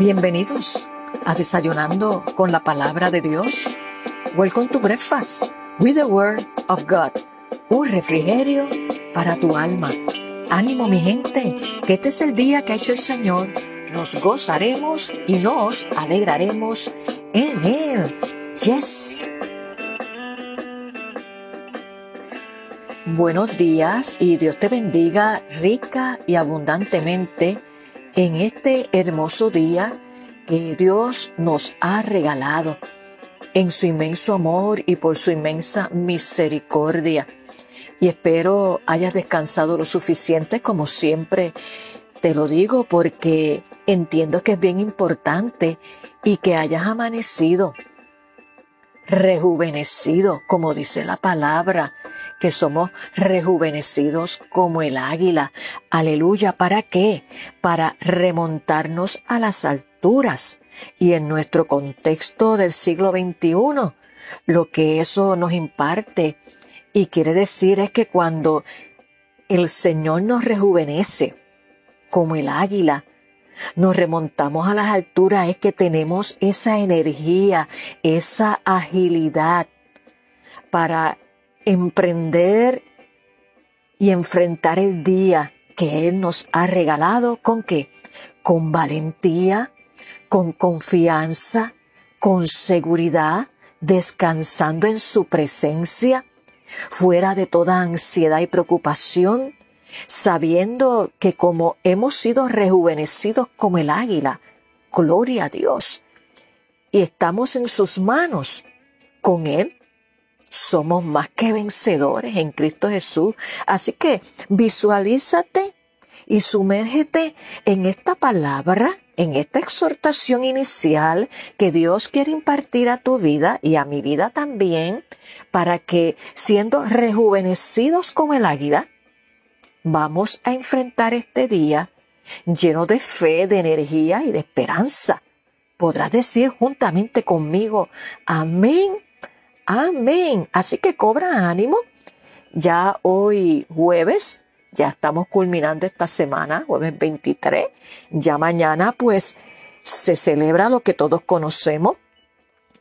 Bienvenidos a Desayunando con la Palabra de Dios. Welcome to Breakfast with the Word of God. Un refrigerio para tu alma. Ánimo mi gente, que este es el día que ha hecho el Señor. Nos gozaremos y nos alegraremos en Él. Yes. Buenos días y Dios te bendiga rica y abundantemente en este hermoso día que Dios nos ha regalado en su inmenso amor y por su inmensa misericordia. Y espero hayas descansado lo suficiente como siempre te lo digo porque entiendo que es bien importante y que hayas amanecido rejuvenecido, como dice la palabra, que somos rejuvenecidos como el águila. Aleluya, ¿para qué? Para remontarnos a las alturas. Y en nuestro contexto del siglo XXI, lo que eso nos imparte y quiere decir es que cuando el Señor nos rejuvenece como el águila, nos remontamos a las alturas, es que tenemos esa energía, esa agilidad para emprender y enfrentar el día que Él nos ha regalado con qué? Con valentía, con confianza, con seguridad, descansando en su presencia, fuera de toda ansiedad y preocupación, sabiendo que como hemos sido rejuvenecidos como el águila, gloria a Dios, y estamos en sus manos, con Él somos más que vencedores en Cristo Jesús. Así que visualízate y sumérgete en esta palabra, en esta exhortación inicial que Dios quiere impartir a tu vida y a mi vida también, para que siendo rejuvenecidos como el águila, vamos a enfrentar este día lleno de fe, de energía y de esperanza. Podrás decir juntamente conmigo, amén Amén. Así que cobra ánimo. Ya hoy jueves, ya estamos culminando esta semana, jueves 23. Ya mañana pues se celebra lo que todos conocemos,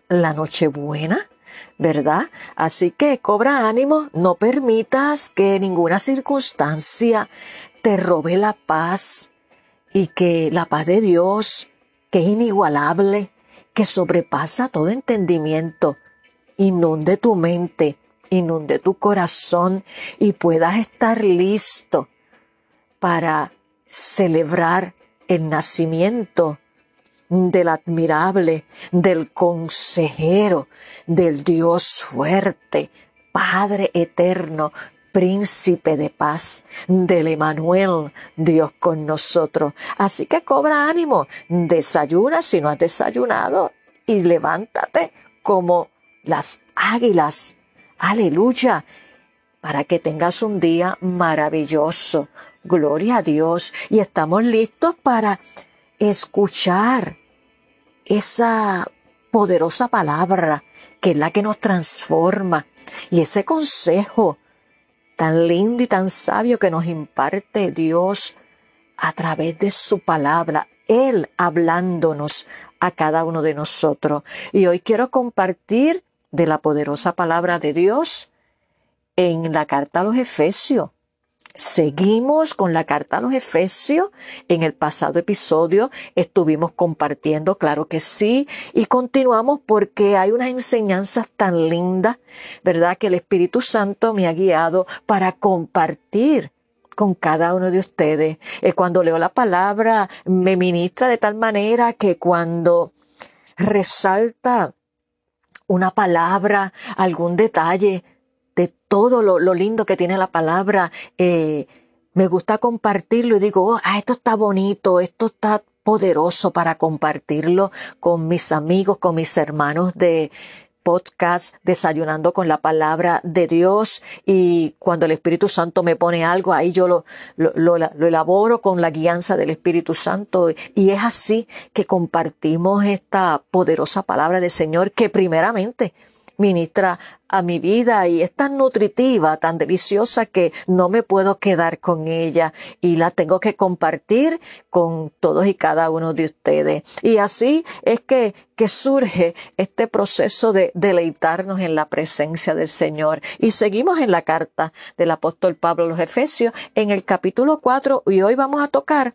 la Nochebuena. ¿verdad? Así que cobra ánimo, no permitas que ninguna circunstancia te robe la paz y que la paz de Dios, que es inigualable, que sobrepasa todo entendimiento, inunde tu mente, inunde tu corazón y puedas estar listo para celebrar el nacimiento del admirable, del consejero, del Dios fuerte, Padre eterno, príncipe de paz, del Emanuel, Dios con nosotros. Así que cobra ánimo, desayuna si no has desayunado y levántate como las águilas. Aleluya. Para que tengas un día maravilloso. Gloria a Dios. Y estamos listos para escuchar esa poderosa palabra que es la que nos transforma. Y ese consejo tan lindo y tan sabio que nos imparte Dios a través de su palabra. Él hablándonos a cada uno de nosotros. Y hoy quiero compartir de la poderosa palabra de Dios en la carta a los Efesios. Seguimos con la carta a los Efesios. En el pasado episodio estuvimos compartiendo, claro que sí, y continuamos porque hay unas enseñanzas tan lindas, ¿verdad? Que el Espíritu Santo me ha guiado para compartir con cada uno de ustedes. Eh, cuando leo la palabra, me ministra de tal manera que cuando resalta una palabra, algún detalle de todo lo, lindo que tiene la palabra, eh, me gusta compartirlo y digo, oh, ah, esto está bonito, esto está poderoso para compartirlo con mis amigos, con mis hermanos de, podcast Desayunando con la Palabra de Dios. Y cuando el Espíritu Santo me pone algo, ahí yo lo, lo, elaboro con la guianza del Espíritu Santo. Y es así que compartimos esta poderosa palabra del Señor que primeramente ministra a mi vida y es tan nutritiva, tan deliciosa que no me puedo quedar con ella y la tengo que compartir con todos y cada uno de ustedes. Y así es que, que surge este proceso de deleitarnos en la presencia del Señor. Y seguimos en la carta del apóstol Pablo a los Efesios en el capítulo 4 y hoy vamos a tocar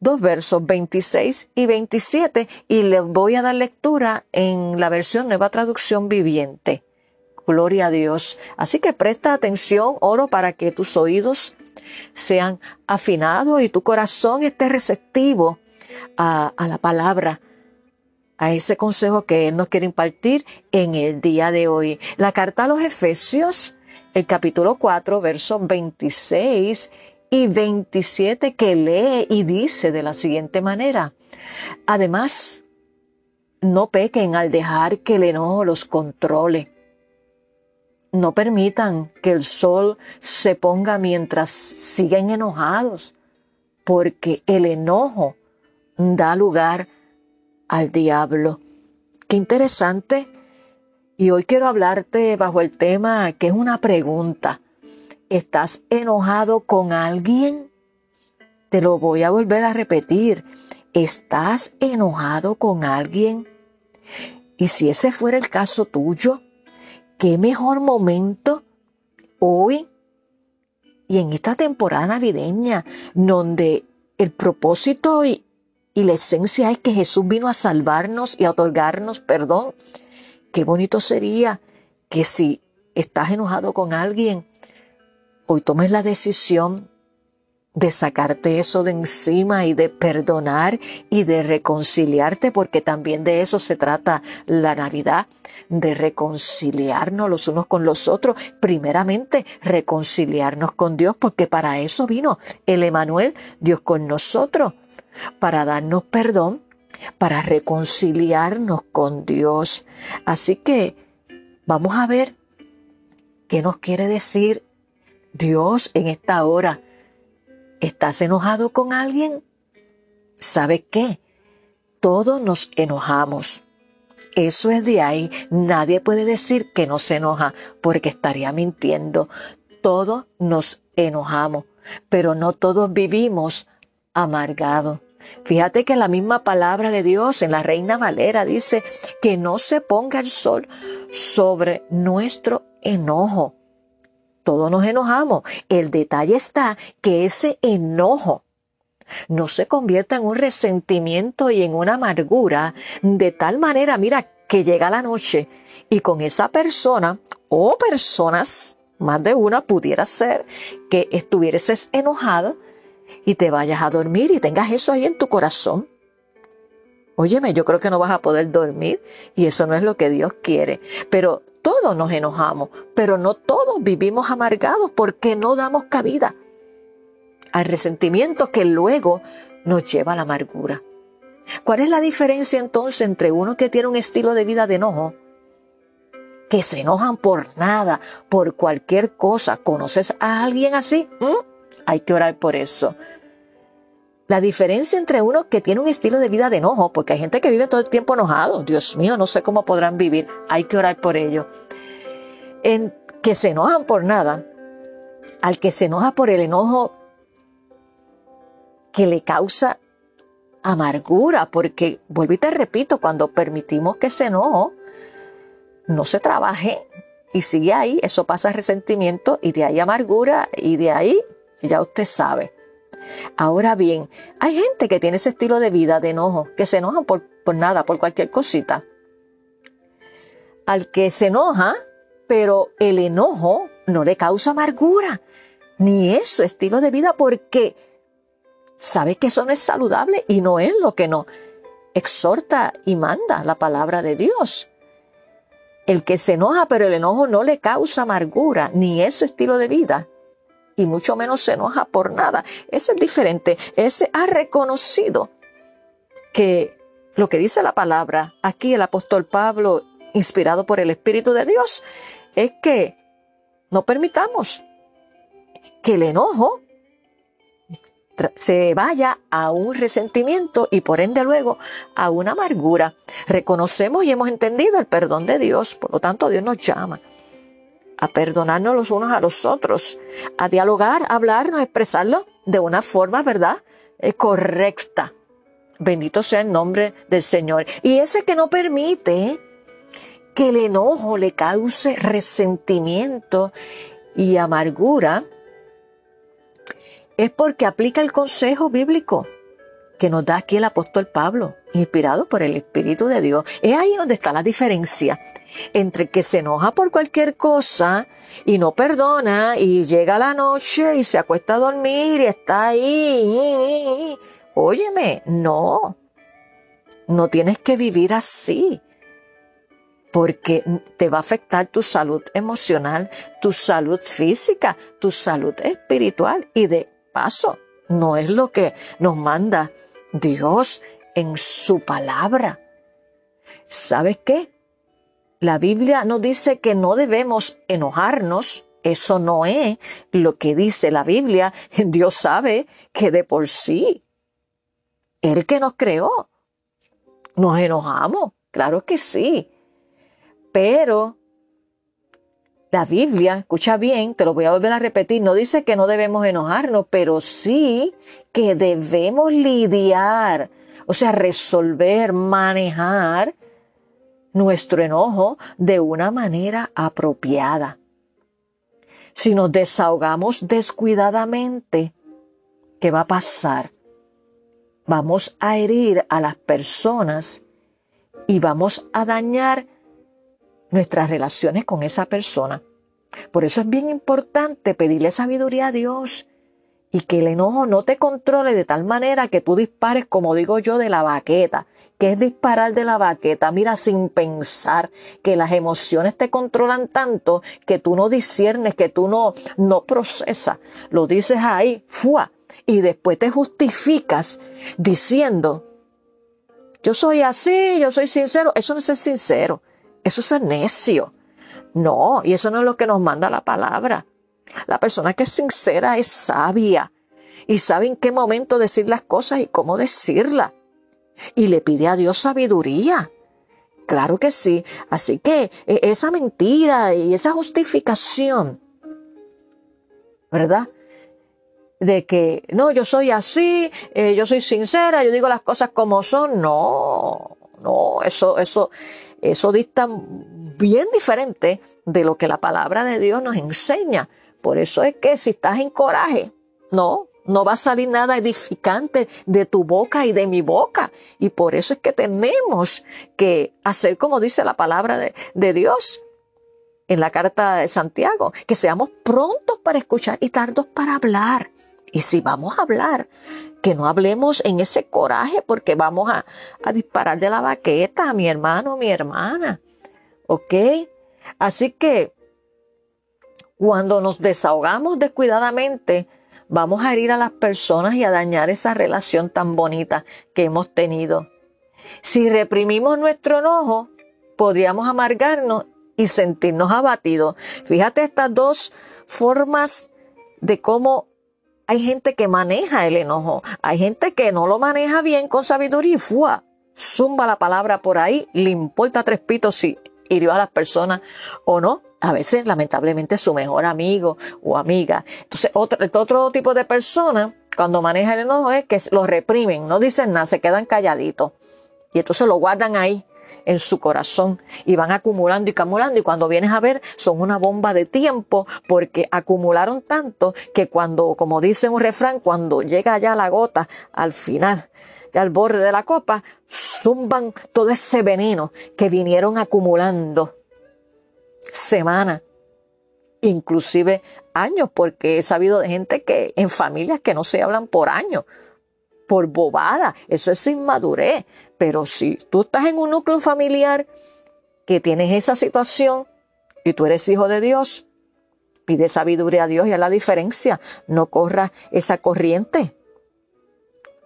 dos versos 26 y 27 y les voy a dar lectura en la versión Nueva Traducción Viviente. Gloria a Dios. Así que presta atención, oro, para que tus oídos sean afinados y tu corazón esté receptivo a, a la palabra, a ese consejo que Él nos quiere impartir en el día de hoy. La carta a los Efesios, el capítulo 4, versos 26 y 27 que lee y dice de la siguiente manera. Además, no pequen al dejar que el enojo los controle. No permitan que el sol se ponga mientras siguen enojados, porque el enojo da lugar al diablo. Qué interesante. Y hoy quiero hablarte bajo el tema que es una pregunta. ¿Estás enojado con alguien? Te lo voy a volver a repetir. ¿Estás enojado con alguien? Y si ese fuera el caso tuyo, qué mejor momento hoy y en esta temporada navideña, donde el propósito y, y la esencia es que Jesús vino a salvarnos y a otorgarnos perdón. Qué bonito sería que si estás enojado con alguien, hoy tomes la decisión de sacarte eso de encima y de perdonar y de reconciliarte, porque también de eso se trata la Navidad, de reconciliarnos los unos con los otros, primeramente reconciliarnos con Dios, porque para eso vino el Emanuel, Dios con nosotros, para darnos perdón, para reconciliarnos con Dios. Así que vamos a ver qué nos quiere decir Dios en esta hora. ¿Estás enojado con alguien? ¿Sabe qué? Todos nos enojamos. Eso es de ahí. Nadie puede decir que no se enoja porque estaría mintiendo. Todos nos enojamos, pero no todos vivimos amargados. Fíjate que la misma palabra de Dios en la Reina Valera dice que no se ponga el sol sobre nuestro enojo todos nos enojamos. El detalle está que ese enojo no se convierta en un resentimiento y en una amargura de tal manera, mira, que llega la noche y con esa persona o personas, más de una pudiera ser, que estuvieses enojado y te vayas a dormir y tengas eso ahí en tu corazón. Óyeme, yo creo que no vas a poder dormir y eso no es lo que Dios quiere. Pero todos nos enojamos, pero no todos vivimos amargados porque no damos cabida al resentimiento que luego nos lleva a la amargura. ¿Cuál es la diferencia entonces entre uno que tiene un estilo de vida de enojo, que se enojan por nada, por cualquier cosa? ¿Conoces a alguien así? ¿Mm? Hay que orar por eso. La diferencia entre uno que tiene un estilo de vida de enojo, porque hay gente que vive todo el tiempo enojado, Dios mío, no sé cómo podrán vivir, hay que orar por ello. En que se enojan por nada, al que se enoja por el enojo que le causa amargura, porque vuelvo y te repito, cuando permitimos que ese enojo no se trabaje y sigue ahí, eso pasa resentimiento y de ahí amargura y de ahí ya usted sabe. Ahora bien, hay gente que tiene ese estilo de vida de enojo, que se enoja por, por nada, por cualquier cosita. Al que se enoja, pero el enojo no le causa amargura, ni es su estilo de vida porque sabe que eso no es saludable y no es lo que no exhorta y manda la palabra de Dios. El que se enoja, pero el enojo no le causa amargura, ni es su estilo de vida, y mucho menos se enoja por nada. Ese es diferente. Ese ha reconocido que lo que dice la palabra, aquí el apóstol Pablo, inspirado por el Espíritu de Dios, es que no permitamos que el enojo se vaya a un resentimiento y por ende luego a una amargura. Reconocemos y hemos entendido el perdón de Dios, por lo tanto Dios nos llama a perdonarnos los unos a los otros, a dialogar, a hablarnos, a expresarlo de una forma, ¿verdad? Eh, correcta. Bendito sea el nombre del Señor. Y ese que no permite que el enojo le cause resentimiento y amargura, es porque aplica el consejo bíblico que nos da aquí el apóstol Pablo, inspirado por el Espíritu de Dios. Es ahí donde está la diferencia entre que se enoja por cualquier cosa y no perdona y llega la noche y se acuesta a dormir y está ahí. Óyeme, no, no tienes que vivir así porque te va a afectar tu salud emocional, tu salud física, tu salud espiritual y de paso, no es lo que nos manda Dios en su palabra. ¿Sabes qué? La Biblia nos dice que no debemos enojarnos. Eso no es lo que dice la Biblia. Dios sabe que de por sí, Él que nos creó, nos enojamos. Claro que sí. Pero la Biblia, escucha bien, te lo voy a volver a repetir, no dice que no debemos enojarnos, pero sí que debemos lidiar, o sea, resolver, manejar nuestro enojo de una manera apropiada. Si nos desahogamos descuidadamente, ¿qué va a pasar? Vamos a herir a las personas y vamos a dañar nuestras relaciones con esa persona. Por eso es bien importante pedirle sabiduría a Dios y que el enojo no te controle de tal manera que tú dispares, como digo yo, de la baqueta. que es disparar de la baqueta? Mira, sin pensar que las emociones te controlan tanto que tú no disiernes, que tú no, no procesas. Lo dices ahí, ¡fua! Y después te justificas diciendo, yo soy así, yo soy sincero. Eso no es ser sincero. Eso es necio. No, y eso no es lo que nos manda la palabra. La persona que es sincera es sabia y sabe en qué momento decir las cosas y cómo decirlas. Y le pide a Dios sabiduría. Claro que sí. Así que e, esa mentira y esa justificación, ¿verdad? De que, no, yo soy así, eh, yo soy sincera, yo digo las cosas como son. No, no, eso, eso, eso dista bien diferente de lo que la palabra de Dios nos enseña. Por eso es que si estás en coraje, no, no va a salir nada edificante de tu boca y de mi boca. Y por eso es que tenemos que hacer como dice la palabra de, de Dios en la carta de Santiago, que seamos prontos para escuchar y tardos para hablar. Y si vamos a hablar, que no hablemos en ese coraje porque vamos a, disparar de la baqueta a mi hermano, mi hermana. ¿Ok? Así que cuando nos desahogamos descuidadamente, vamos a herir a las personas y a dañar esa relación tan bonita que hemos tenido. Si reprimimos nuestro enojo, podríamos amargarnos y sentirnos abatidos. Fíjate estas dos formas de cómo hay gente que maneja el enojo, hay gente que no lo maneja bien con sabiduría y ¡fua! zumba la palabra por ahí, le importa tres pitos si hirió a las personas o no. A veces, lamentablemente, su mejor amigo o amiga. Entonces, otro, otro tipo de personas, cuando maneja el enojo, es que lo reprimen, no dicen nada, se quedan calladitos. Y entonces lo guardan ahí en su corazón y van acumulando y acumulando y cuando vienes a ver son una bomba de tiempo porque acumularon tanto que cuando, como dice un refrán, cuando llega ya la gota al final, al borde de la copa, zumban todo ese veneno que vinieron acumulando semanas, inclusive años, porque he sabido de gente que en familias que no se hablan por años por bobada, eso es inmadurez. Pero si tú estás en un núcleo familiar que tienes esa situación y tú eres hijo de Dios, pide sabiduría a Dios y a la diferencia. No corra esa corriente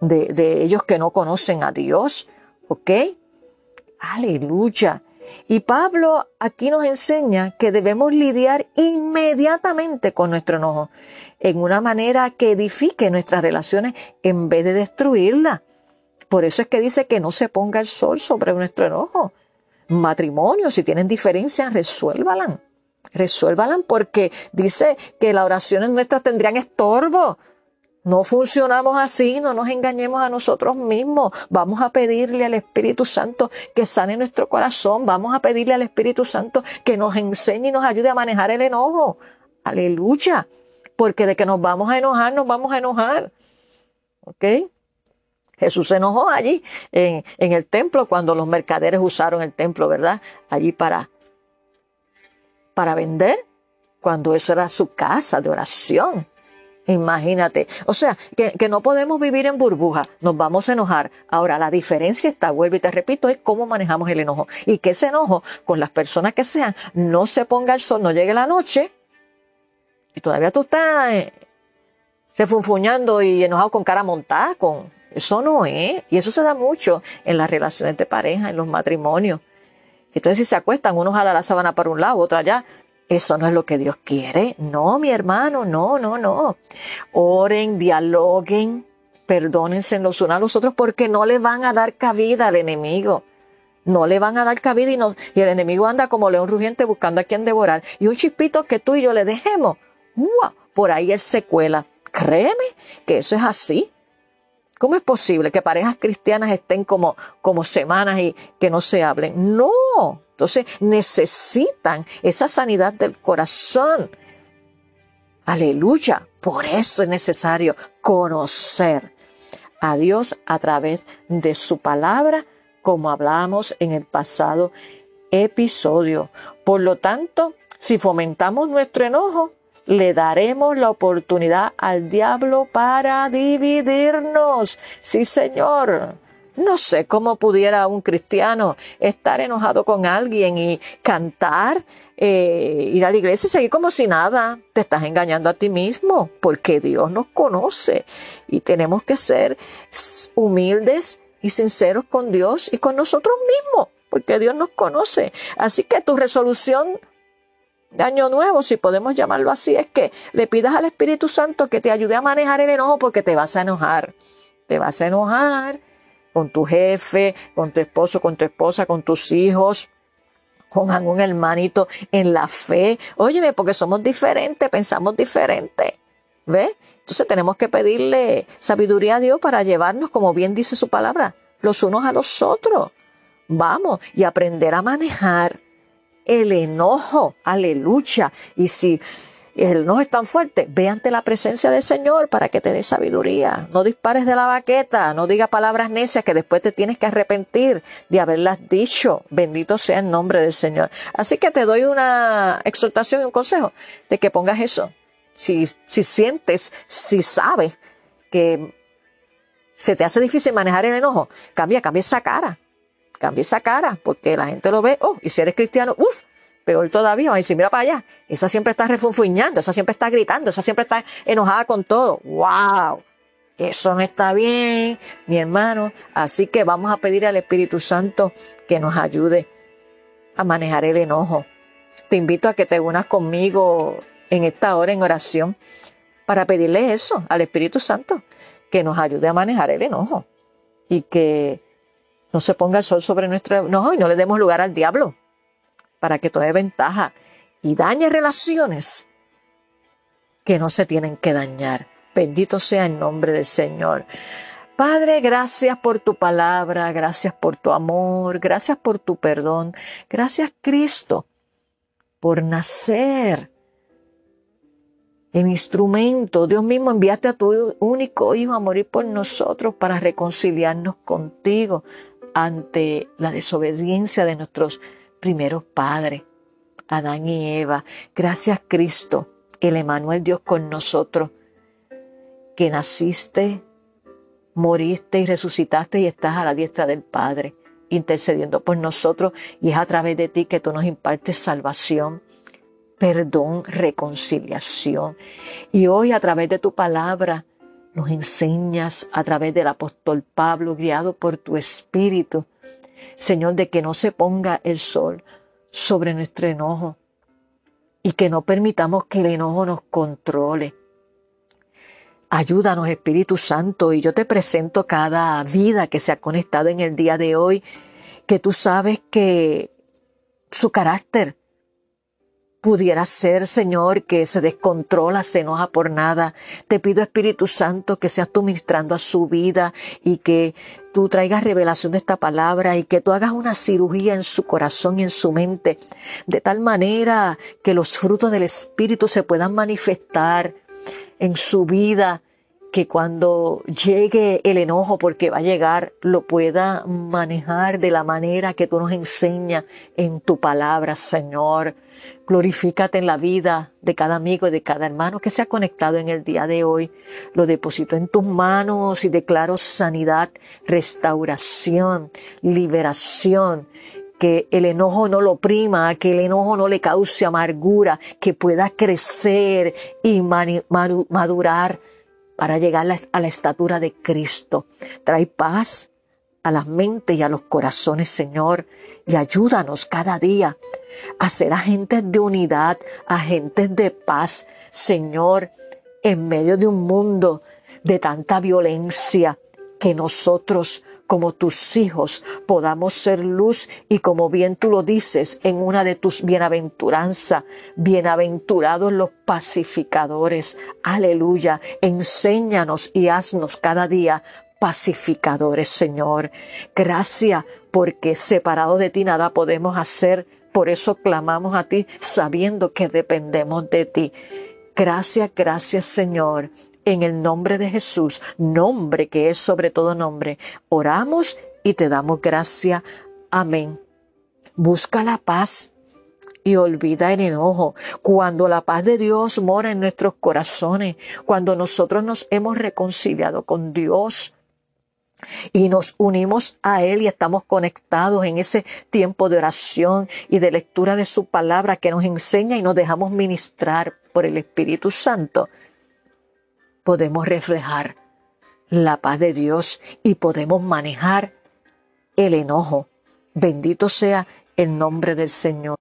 de, de ellos que no conocen a Dios. ¿Ok? Aleluya. Y Pablo aquí nos enseña que debemos lidiar inmediatamente con nuestro enojo, en una manera que edifique nuestras relaciones en vez de destruirlas. Por eso es que dice que no se ponga el sol sobre nuestro enojo. Matrimonio, si tienen diferencias, resuélvalan. Resuélvalan porque dice que las oraciones nuestras tendrían estorbo. No funcionamos así, no nos engañemos a nosotros mismos. Vamos a pedirle al Espíritu Santo que sane nuestro corazón. Vamos a pedirle al Espíritu Santo que nos enseñe y nos ayude a manejar el enojo. Aleluya. Porque de que nos vamos a enojar, nos vamos a enojar. ¿Ok? Jesús se enojó allí en, el templo cuando los mercaderes usaron el templo, ¿verdad? Allí para, para vender, cuando eso era su casa de oración. Imagínate. O sea, que, no podemos vivir en burbuja, nos vamos a enojar. Ahora, la diferencia está, vuelvo y te repito, es cómo manejamos el enojo. Y que ese enojo, con las personas que sean, no se ponga el sol, no llegue la noche, y todavía tú estás eh, refunfuñando y enojado con cara montada, con... Eso no es. Y eso se da mucho en las relaciones de pareja, en los matrimonios. Entonces, si se acuestan, uno jala la sábana para un lado, otro allá, eso no es lo que Dios quiere. No, mi hermano, no, no, no. Oren, dialoguen, perdónense los unos a los otros porque no le van a dar cabida al enemigo. No le van a dar cabida y, no, el enemigo anda como león rugiente buscando a quien devorar. Y un chispito que tú y yo le dejemos, por ahí es secuela. Créeme que eso es así. ¿Cómo es posible que parejas cristianas estén como, como semanas y que no se hablen? No, entonces necesitan esa sanidad del corazón. Aleluya. Por eso es necesario conocer a Dios a través de su palabra, como hablábamos en el pasado episodio. Por lo tanto, si fomentamos nuestro enojo, le daremos la oportunidad al diablo para dividirnos. Sí, Señor. No sé cómo pudiera un cristiano estar enojado con alguien y cantar, eh, ir a la iglesia y seguir como si nada. Te estás engañando a ti mismo porque Dios nos conoce y tenemos que ser humildes y sinceros con Dios y con nosotros mismos porque Dios nos conoce. Así que tu resolución de año nuevo, si podemos llamarlo así, es que le pidas al Espíritu Santo que te ayude a manejar el enojo porque te vas a enojar. Te vas a enojar con tu jefe, con tu esposo, con tu esposa, con tus hijos, con algún hermanito en la fe. Óyeme, porque somos diferentes, pensamos diferente. ¿Ves? Entonces tenemos que pedirle sabiduría a Dios para llevarnos, como bien dice su palabra, los unos a los otros. Vamos, y aprender a manejar el enojo. Aleluya. Y si el no es tan fuerte, ve ante la presencia del Señor para que te dé sabiduría. No dispares de la baqueta, no diga palabras necias que después te tienes que arrepentir de haberlas dicho. Bendito sea el nombre del Señor. Así que te doy una exhortación y un consejo de que pongas eso. Si, si sientes, si sabes que se te hace difícil manejar el enojo, cambia, cambia esa cara. Cambia esa cara, porque la gente lo ve, oh, y si eres cristiano, uff, Peor todavía, y si mira para allá, esa siempre está refunfuñando, esa siempre está gritando, esa siempre está enojada con todo. ¡Wow! Eso no está bien, mi hermano. Así que vamos a pedir al Espíritu Santo que nos ayude a manejar el enojo. Te invito a que te unas conmigo en esta hora en oración para pedirle eso al Espíritu Santo, que nos ayude a manejar el enojo y que no se ponga el sol sobre nuestro enojo y no le demos lugar al diablo para que tome ventaja y dañe relaciones que no se tienen que dañar. Bendito sea el nombre del Señor. Padre, gracias por tu palabra, gracias por tu amor, gracias por tu perdón, gracias Cristo por nacer en instrumento. Dios mismo enviaste a tu único Hijo a morir por nosotros para reconciliarnos contigo ante la desobediencia de nuestros primeros padres, Adán y Eva. Gracias Cristo, el Emanuel Dios con nosotros, que naciste, moriste y resucitaste y estás a la diestra del Padre, intercediendo por nosotros y es a través de ti que tú nos impartes salvación, perdón, reconciliación. Y hoy a través de tu palabra nos enseñas a través del apóstol Pablo, guiado por tu Espíritu, Señor, de que no se ponga el sol sobre nuestro enojo y que no permitamos que el enojo nos controle. Ayúdanos, Espíritu Santo, y yo te presento cada vida que se ha conectado en el día de hoy, que tú sabes que su carácter pudiera ser, Señor, que se descontrola, se enoja por nada. Te pido, Espíritu Santo, que seas tú ministrando a su vida y que tú traigas revelación de esta palabra y que tú hagas una cirugía en su corazón y en su mente, de tal manera que los frutos del Espíritu se puedan manifestar en su vida que cuando llegue el enojo, porque va a llegar, lo pueda manejar de la manera que tú nos enseñas en tu palabra, Señor. Glorifícate en la vida de cada amigo y de cada hermano que se ha conectado en el día de hoy. Lo deposito en tus manos y declaro sanidad, restauración, liberación que el enojo no lo oprima, que el enojo no le cause amargura, que pueda crecer y madurar para llegar a la estatura de Cristo. Trae paz a las mentes y a los corazones, Señor, y ayúdanos cada día a ser agentes de unidad, agentes de paz, Señor, en medio de un mundo de tanta violencia, que nosotros como tus hijos podamos ser luz y como bien tú lo dices en una de tus bienaventuranzas, bienaventurados los pacificadores. Aleluya. Enséñanos y haznos cada día pacificadores, Señor. Gracias porque separado de ti nada podemos hacer. Por eso clamamos a ti sabiendo que dependemos de ti. Gracias, gracias Señor en el nombre de Jesús, nombre que es sobre todo nombre, oramos y te damos gracia. Amén. Busca la paz y olvida el enojo. Cuando la paz de Dios mora en nuestros corazones, cuando nosotros nos hemos reconciliado con Dios, y nos unimos a Él y estamos conectados en ese tiempo de oración y de lectura de su palabra que nos enseña y nos dejamos ministrar por el Espíritu Santo podemos reflejar la paz de Dios y podemos manejar el enojo. Bendito sea el nombre del Señor.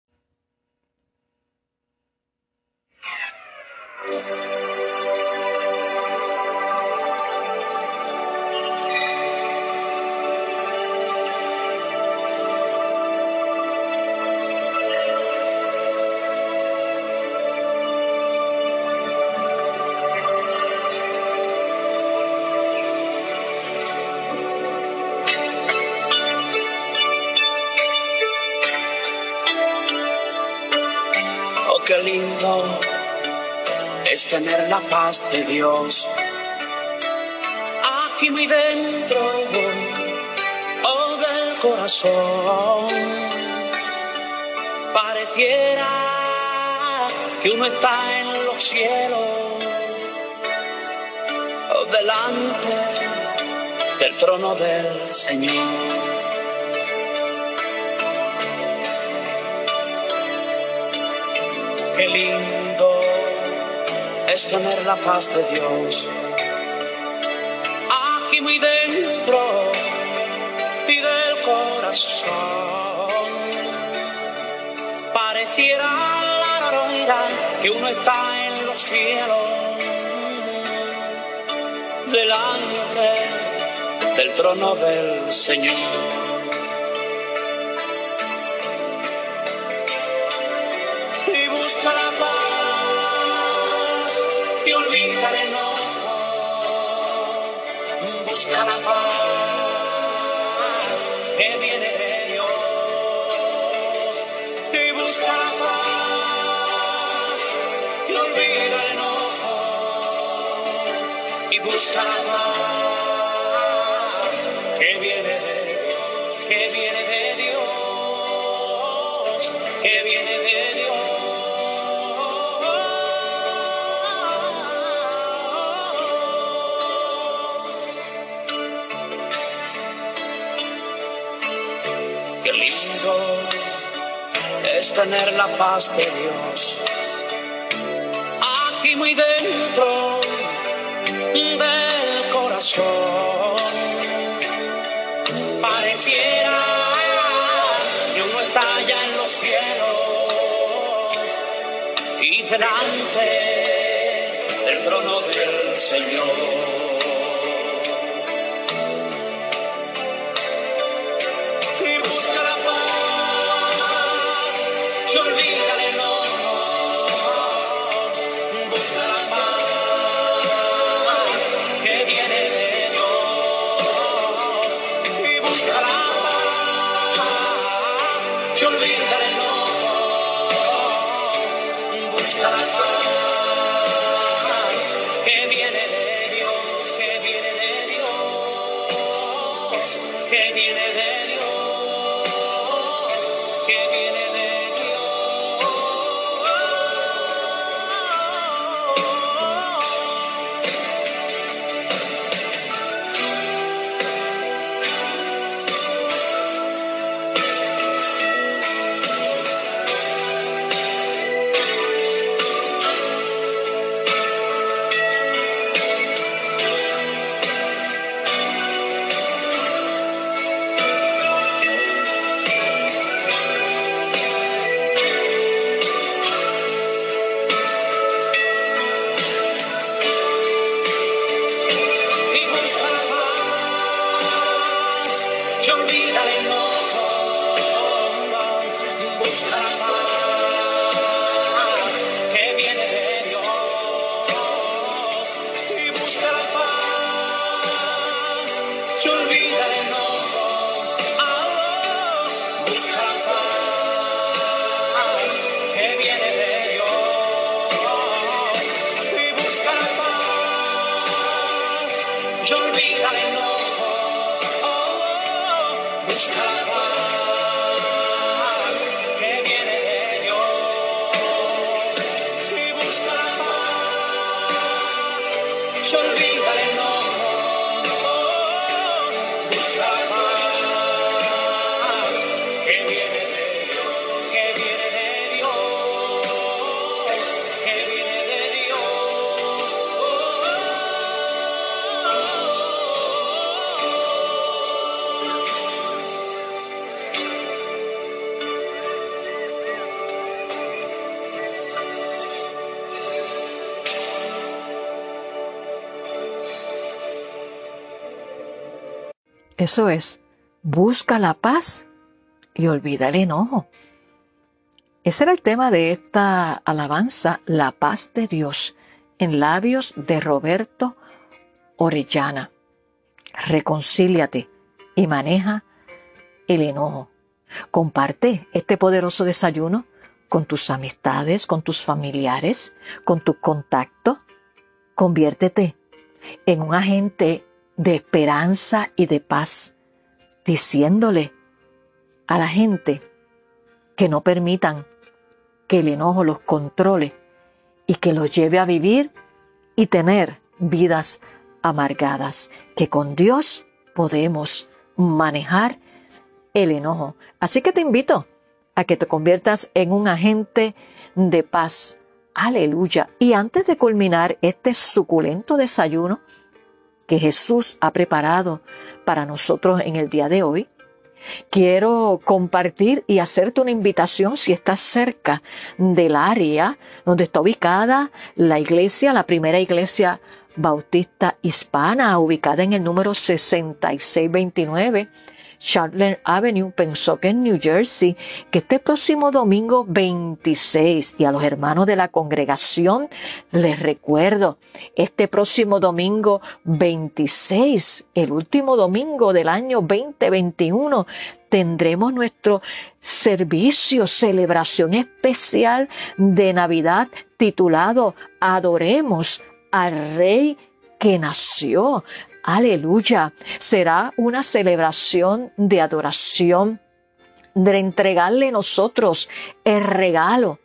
Tener la paz de Dios aquí muy dentro oh, del corazón. Pareciera que uno está en los cielos oh, delante del trono del Señor. Qué lindo es tener la paz de Dios aquí muy dentro y del corazón. Pareciera la que uno está en los cielos delante del trono del Señor. que viene. tener la paz de Dios. Aquí muy dentro del corazón. Pareciera que uno está allá en los cielos y delante del trono del Señor. Eso es, busca la paz y olvida el enojo. Ese era el tema de esta alabanza, la paz de Dios, en labios de Roberto Orellana. Reconcíliate y maneja el enojo. Comparte este poderoso desayuno con tus amistades, con tus familiares, con tus contactos. Conviértete en un agente de esperanza y de paz, diciéndole a la gente que no permitan que el enojo los controle y que los lleve a vivir y tener vidas amargadas, que con Dios podemos manejar el enojo. Así que te invito a que te conviertas en un agente de paz. Aleluya. Y antes de culminar este suculento desayuno que Jesús ha preparado para nosotros en el día de hoy, quiero compartir y hacerte una invitación si estás cerca del área donde está ubicada la iglesia, la primera iglesia bautista hispana, ubicada en el número 6629 Charlotte Avenue, Pensoken, New Jersey, que este próximo domingo 26 y a los hermanos de la congregación les recuerdo, este próximo domingo 26, el último domingo del año 2021, tendremos nuestro servicio, celebración especial de Navidad titulado Adoremos al Rey que nació. Aleluya. Será una celebración de adoración, de entregarle nosotros el regalo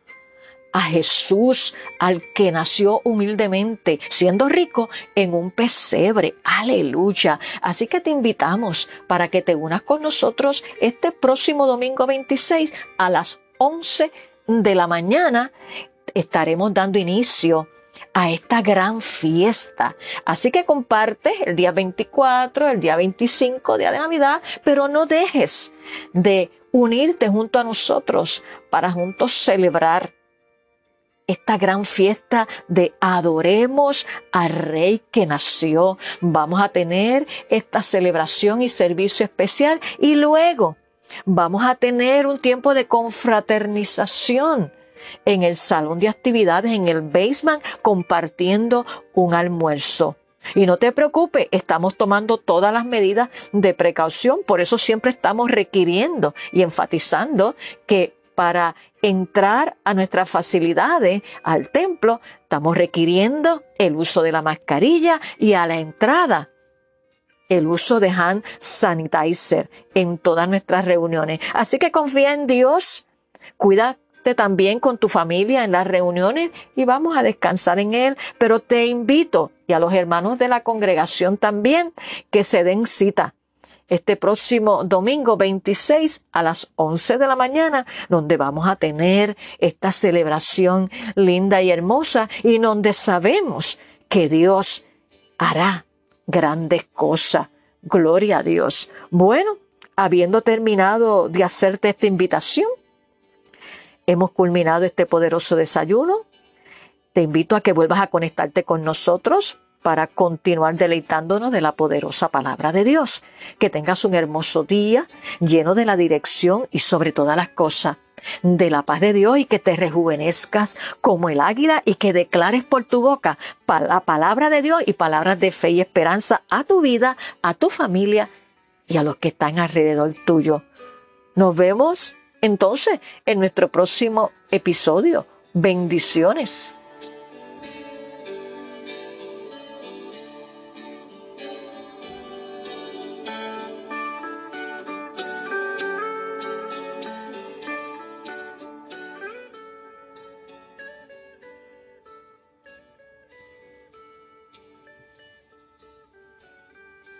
a Jesús, al que nació humildemente, siendo rico en un pesebre. Aleluya. Así que te invitamos para que te unas con nosotros este próximo domingo 26 a las 11 de la mañana. Estaremos dando inicio a esta gran fiesta. Así que comparte el día 24, el día 25, día de Navidad, pero no dejes de unirte junto a nosotros para juntos celebrar esta gran fiesta de adoremos al rey que nació. Vamos a tener esta celebración y servicio especial y luego vamos a tener un tiempo de confraternización en el salón de actividades, en el basement, compartiendo un almuerzo. Y no te preocupes, estamos tomando todas las medidas de precaución, por eso siempre estamos requiriendo y enfatizando que para entrar a nuestras facilidades, al templo, estamos requiriendo el uso de la mascarilla y a la entrada el uso de hand sanitizer en todas nuestras reuniones. Así que confía en Dios, también con tu familia en las reuniones y vamos a descansar en Él, pero te invito y a los hermanos de la congregación también que se den cita este próximo domingo 26 a las 11 de la mañana, donde vamos a tener esta celebración linda y hermosa y donde sabemos que Dios hará grandes cosas. Gloria a Dios. Bueno, habiendo terminado de hacerte esta invitación, hemos culminado este poderoso desayuno. Te invito a que vuelvas a conectarte con nosotros para continuar deleitándonos de la poderosa palabra de Dios. Que tengas un hermoso día lleno de la dirección y sobre todas las cosas de la paz de Dios y que te rejuvenezcas como el águila y que declares por tu boca la palabra de Dios y palabras de fe y esperanza a tu vida, a tu familia y a los que están alrededor tuyo. Nos vemos entonces en nuestro próximo episodio. Bendiciones.